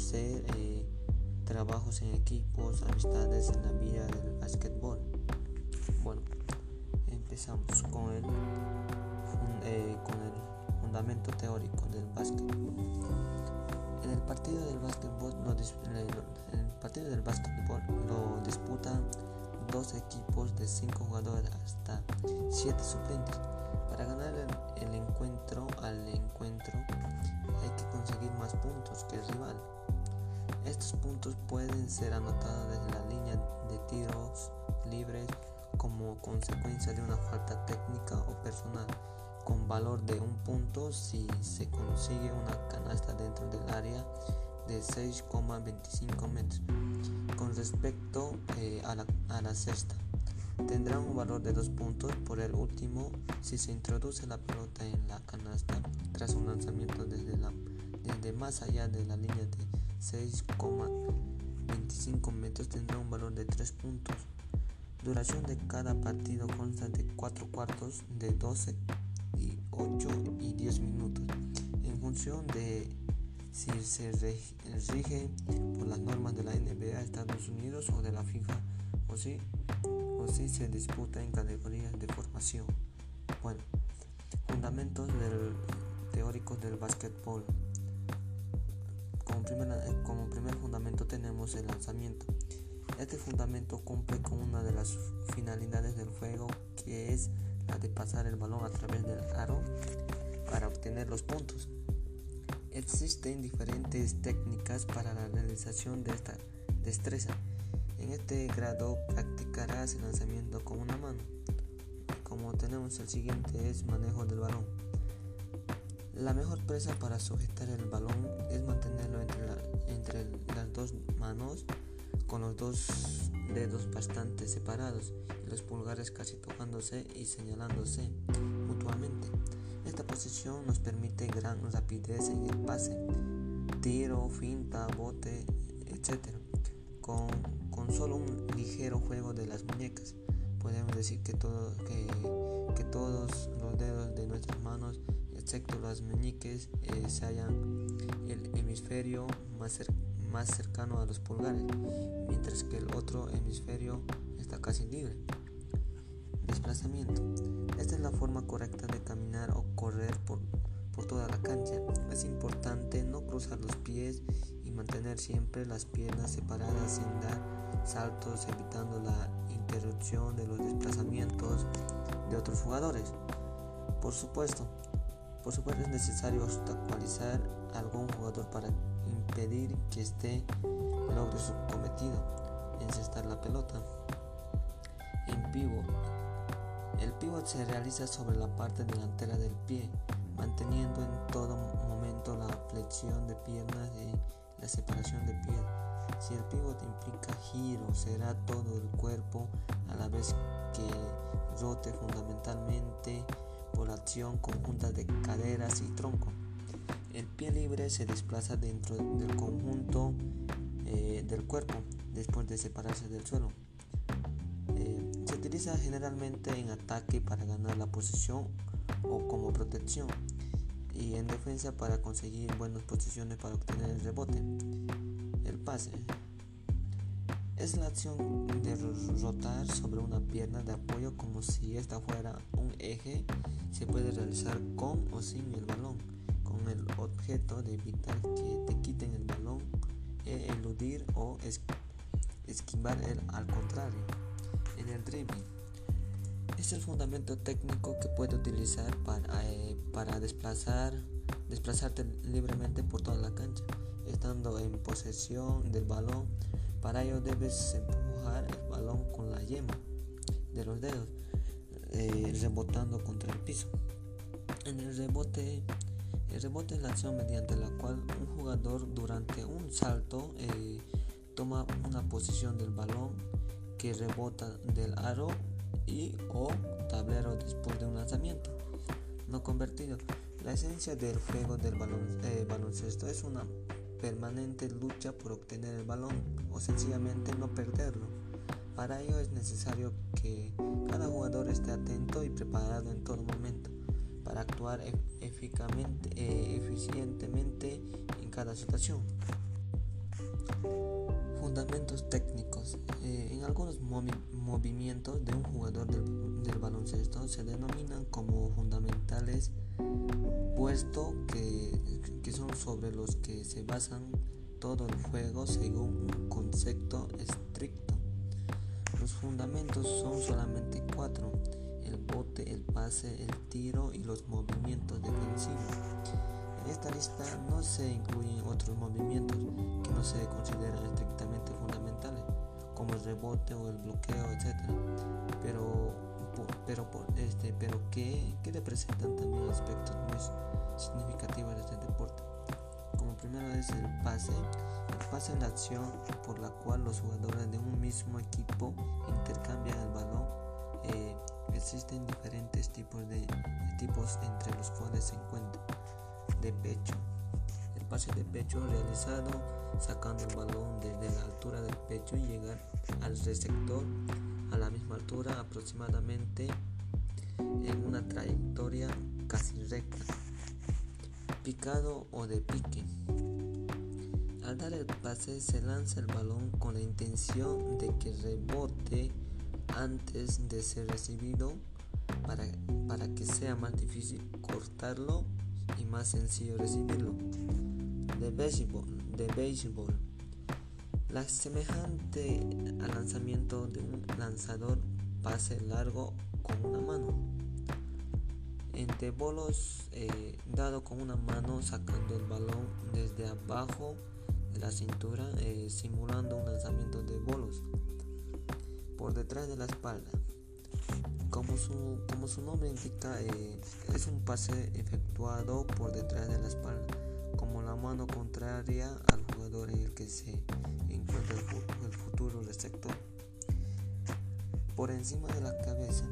conocer eh, trabajos en equipos, amistades en la vida del básquetbol. Bueno, empezamos con el, eh, con el fundamento teórico del básquetbol. En el partido del básquetbol lo, en el partido del básquetbol lo disputan dos equipos de cinco jugadores hasta siete suplentes. Para ganar el, el encuentro al encuentro hay que conseguir más puntos que el rival. Estos puntos pueden ser anotados desde la línea de tiros libres como consecuencia de una falta técnica o personal con valor de un punto si se consigue una canasta dentro del área de 6,25 metros. Con respecto eh, a, la, a, la, cesta, tendrá un valor de 2 puntos por el último si se introduce la pelota en la canasta tras un lanzamiento desde, la, desde más allá de la línea de 6,25 metros tendrá un valor de 3 puntos. Duración de cada partido consta de 4 cuartos de 12 y 8 y 10 minutos en función de si se rige por las normas de la NBA Estados Unidos o de la FIFA o si, o si se disputa en categorías de formación. Bueno, fundamentos del, teóricos del básquetbol. Como, primera, como primer fundamento tenemos el lanzamiento. Este fundamento cumple con una de las finalidades del juego que es la de pasar el balón a través del aro para obtener los puntos. Existen diferentes técnicas para la realización de esta destreza. En este grado practicarás el lanzamiento con una mano. Como tenemos el siguiente es manejo del balón. La mejor presa para sujetar el balón es mantenerlo entre, la, entre las dos manos con los dos dedos bastante separados y los pulgares casi tocándose y señalándose mutuamente. Esta posición nos permite gran rapidez en el pase, tiro, finta, bote, etc. Con, con solo un ligero juego de las muñecas, podemos decir que, todo, que, que todos los dedos de nuestras manos, excepto las meñiques, eh, se hallan el hemisferio más más cercano a los pulgares, mientras que el otro hemisferio está casi libre. Desplazamiento. Esta es la forma correcta de caminar o correr por, por toda la cancha. Es importante no cruzar los pies y mantener siempre las piernas separadas sin dar saltos, evitando la interrupción de los desplazamientos de otros jugadores. Por supuesto, por supuesto es necesario obstaculizar a algún jugador para impedir que este logre su cometido, encestar la pelota. En pivot. El pivot se realiza sobre la parte delantera del pie, manteniendo en todo momento la flexión de piernas y la separación de pies. Si el pivot implica giro, será todo el cuerpo a la vez que rote fundamentalmente conjunta de caderas y tronco. El pie libre se desplaza dentro del conjunto eh, del cuerpo después de separarse del suelo. Eh, se utiliza generalmente en ataque para ganar la posición o como protección y en defensa para conseguir buenas posiciones para obtener el rebote. El pase es la acción de rotar sobre una pierna de apoyo como si esta fuera un eje. Se puede realizar con o sin el balón el objeto de evitar que te quiten el balón, e eludir o esquivar el al contrario. En el dribbling es el fundamento técnico que puedes utilizar para, eh, para desplazar, desplazarte libremente por toda la cancha, estando en posesión del balón. Para ello debes empujar el balón con la yema de los dedos, eh, rebotando contra el piso. En el rebote el rebote es la acción mediante la cual un jugador durante un salto eh, toma una posición del balón que rebota del aro y o tablero después de un lanzamiento no convertido. La esencia del juego del balon, eh, baloncesto es una permanente lucha por obtener el balón o sencillamente no perderlo. Para ello es necesario que cada jugador esté atento y preparado en todo momento para actuar e-, eh, eficientemente en cada situación. Fundamentos técnicos. Eh, en algunos movimientos de un jugador del, baloncesto se denominan como fundamentales, puesto que son sobre los que se basan todo el juego según un concepto estricto. Los fundamentos son solamente cuatro, el bote, el pase, el tiro y los movimientos defensivos. En esta lista no se incluyen otros movimientos que no se consideran estrictamente fundamentales, como el rebote o el bloqueo, etc. Pero, pero, este, pero que, que representan también aspectos muy significativos de este deporte. Como primero es el pase. El pase es la acción por la cual los jugadores de un mismo equipo intercambian existen diferentes tipos de tipos entre los cuales se encuentran de pecho. El pase de pecho realizado sacando el balón desde la altura del pecho y llegar al receptor a la misma altura aproximadamente en una trayectoria casi recta. Picado o de pique. Al dar el pase se lanza el balón con la intención de que rebote antes de ser recibido para, para que sea más difícil cortarlo y más sencillo recibirlo. De béisbol, de béisbol. La semejante al lanzamiento de un lanzador pase largo con una mano. Entre bolos eh, dado con una mano sacando el balón desde abajo de la cintura eh, simulando un lanzamiento de bolos por detrás de la espalda. Como su, como su nombre indica, eh, es un pase efectuado por detrás de la espalda, como la mano contraria al jugador en el que se encuentra el, futuro receptor. Por encima de la cabeza,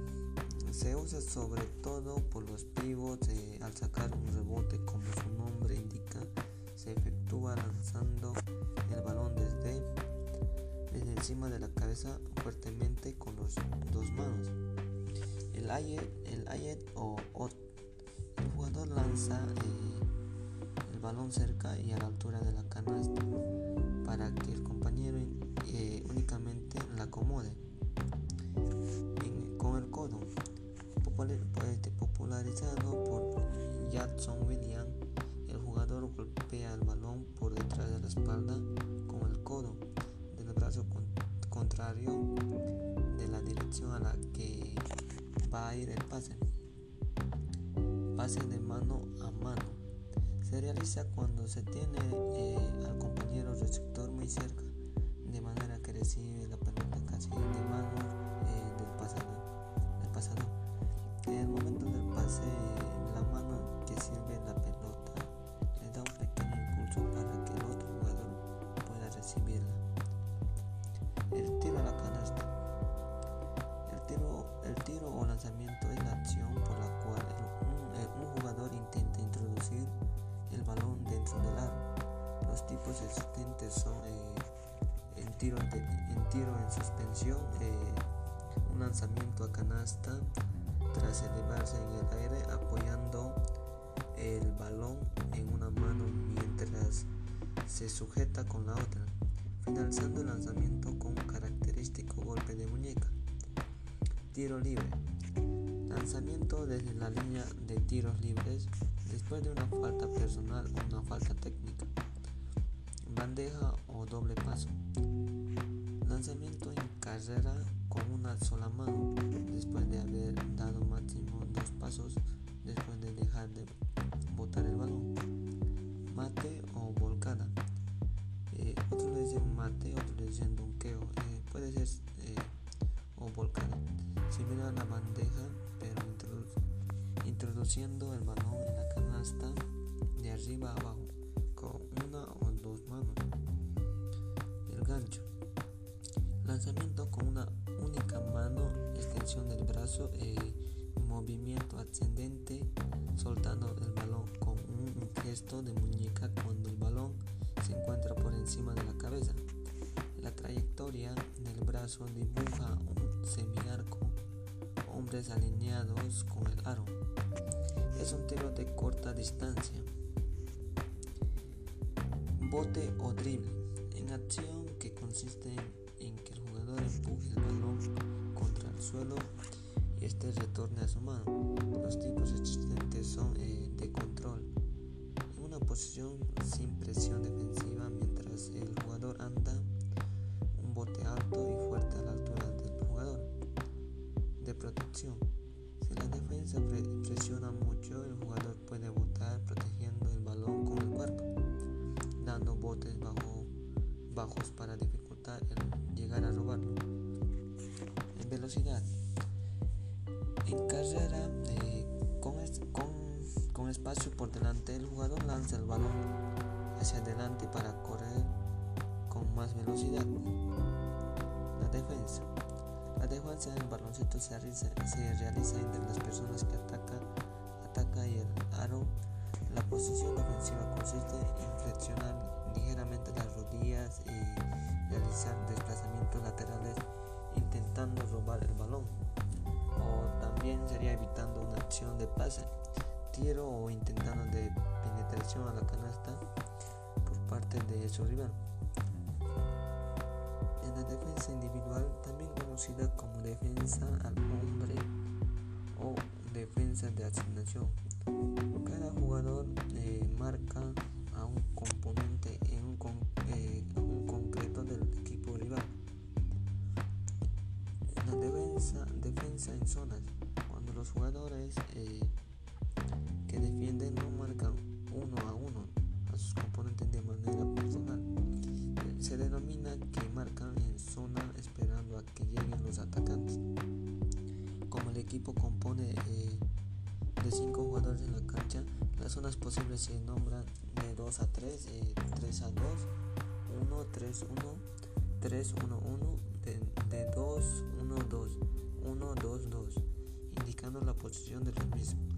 se usa sobre todo por los pivots eh, al sacar un rebote, como su nombre indica, se efectúa lanzando el balón desde, desde encima de la cabeza fuertemente con las dos manos. El ayet, el ayet o ot. El jugador lanza eh, el balón cerca y a la altura de la canasta para que el compañero eh, únicamente la acomode. con el codo, este, popularizado por Jackson William, el jugador golpea el balón por detrás de la espalda de la dirección a la que va a ir el pase. Pase de mano a mano. Se realiza cuando se tiene eh, al compañero receptor muy cerca, de manera que recibe la pelota casi de mano existentes son eh, en, tiro de, en tiro en suspensión, eh, un lanzamiento a canasta tras elevarse en el aire apoyando el balón en una mano mientras se sujeta con la otra, finalizando el lanzamiento con un característico golpe de muñeca. Tiro libre. Lanzamiento desde la línea de tiros libres después de una falta personal o una falta técnica. Bandeja o doble paso. Lanzamiento en carrera con una sola mano después de haber dado máximo dos pasos después de dejar de botar el balón. Mate o volcada. Eh, otros le dicen mate, otros le dicen donqueo. Eh, puede ser eh, o volcada similar a la bandeja, pero introduciendo el balón en la canasta de arriba a abajo El gancho. Lanzamiento con una única mano, extensión del brazo y movimiento ascendente, soltando el balón con un gesto de muñeca cuando el balón se encuentra por encima de la cabeza. La trayectoria del brazo dibuja un semiarco, hombres alineados con el aro. Es un tiro de corta distancia. Bote o drible, en acción que consiste en que el jugador empuje el balón contra el suelo y este retorne a su mano. Los tipos existentes son eh, de control, en una posición sin presión defensiva mientras el jugador anda un bote alto y fuerte a la altura del jugador. De protección. Si la defensa presiona botes bajo, bajos para dificultar el llegar a robarlo. En velocidad. En carrera, con, con, con espacio por delante, el jugador lanza el balón hacia adelante para correr con más velocidad. La defensa. La defensa del baloncesto se realiza, se realiza entre las personas que atacan ataca y el aro. La posición ofensiva consiste en flexionar ligeramente las rodillas y realizar desplazamientos laterales intentando robar el balón o también sería evitando una acción de pase, tiro o intentando de penetración a la canasta por parte de su rival. En la defensa individual, también conocida como defensa al hombre o defensa de asignación, cada jugador eh, marca a un componente en un, con, eh, concreto del equipo rival. La defensa, defensa en zonas, cuando los jugadores eh, que defienden no marcan uno a uno a sus componentes de manera personal, se denomina que marcan en zona esperando a que lleguen los atacantes. Como el equipo compone eh, de 5 jugadores en la cancha, las zonas posibles se nombran 2 a 3, eh, 3 a 2, 1, 3, 1, 3, 1, 1, de, de 2, 1, 2, 1, 2, 2, indicando la posición de los mismos.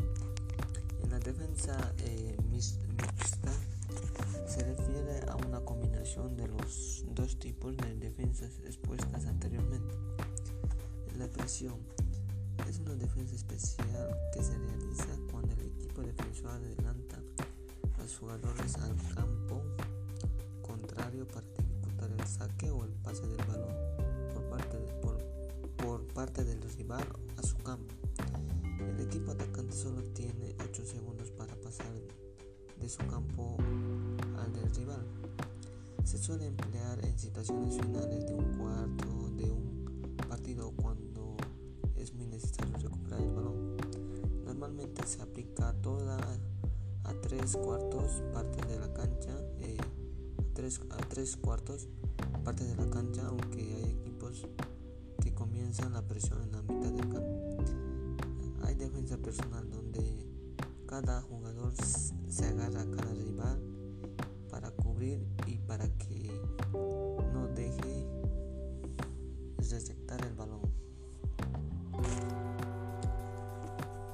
En la defensa eh, mixta se refiere a una combinación de los dos tipos de defensas expuestas anteriormente. La presión es una defensa especial que se realiza cuando el equipo defensor adelanta a los jugadores al campo contrario para dificultar el saque o el pase del balón por parte, de, por, por parte del rival a su campo. El equipo atacante solo tiene 8 segundos para pasar de su campo al del rival. Se suele emplear en situaciones finales de un cuarto de un partido cuando es muy necesario recuperar el balón. Normalmente se aplica toda a tres cuartos partes de la cancha, eh, tres, a tres cuartos partes de la cancha, aunque hay equipos que comienzan la presión en la mitad del campo. Hay defensa personal donde cada jugador se agarra a cada rival para cubrir y para que no deje receptar el balón.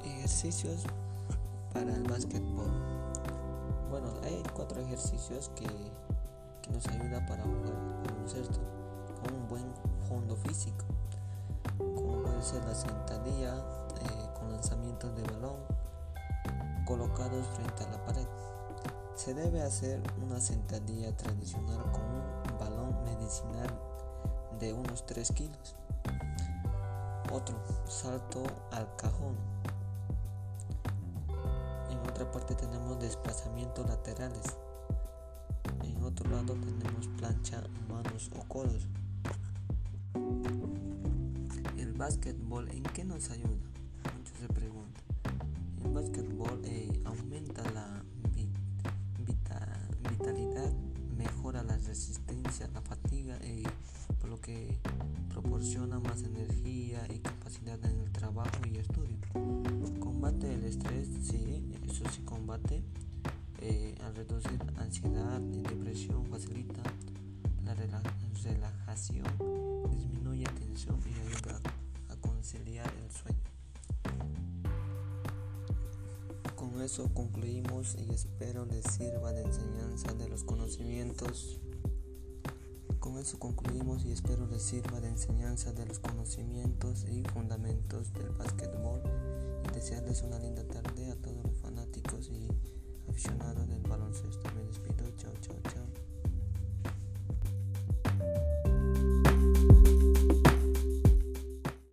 Ejercicios para el básquetbol. Hay cuatro ejercicios que, nos ayudan para jugar baloncesto con un buen fondo físico, como puede ser la sentadilla eh, con lanzamientos de balón colocados frente a la pared. Se debe hacer una sentadilla tradicional con un balón medicinal de unos 3 kilos. Otro, salto al cajón. Parte tenemos desplazamientos laterales. En otro lado tenemos plancha, manos o codos. El básquetbol, ¿en qué nos ayuda? Muchos se preguntan. El básquetbol eh, aumenta la vita, vitalidad, mejora la resistencia, la fatiga, eh, por lo que proporciona más energía y capacidad en el trabajo y estudio. Combate el estrés, sí, eso sí combate. Eh, al reducir ansiedad y depresión facilita la relajación, disminuye tensión y ayuda a conciliar el sueño. Con eso concluimos y espero les sirva de enseñanza de los conocimientos. Con eso concluimos y espero les sirva de enseñanza de los conocimientos y fundamentos del básquetbol desearles una linda tarde a todos los fanáticos y aficionados del baloncesto. Me despido, chao, chao, chao.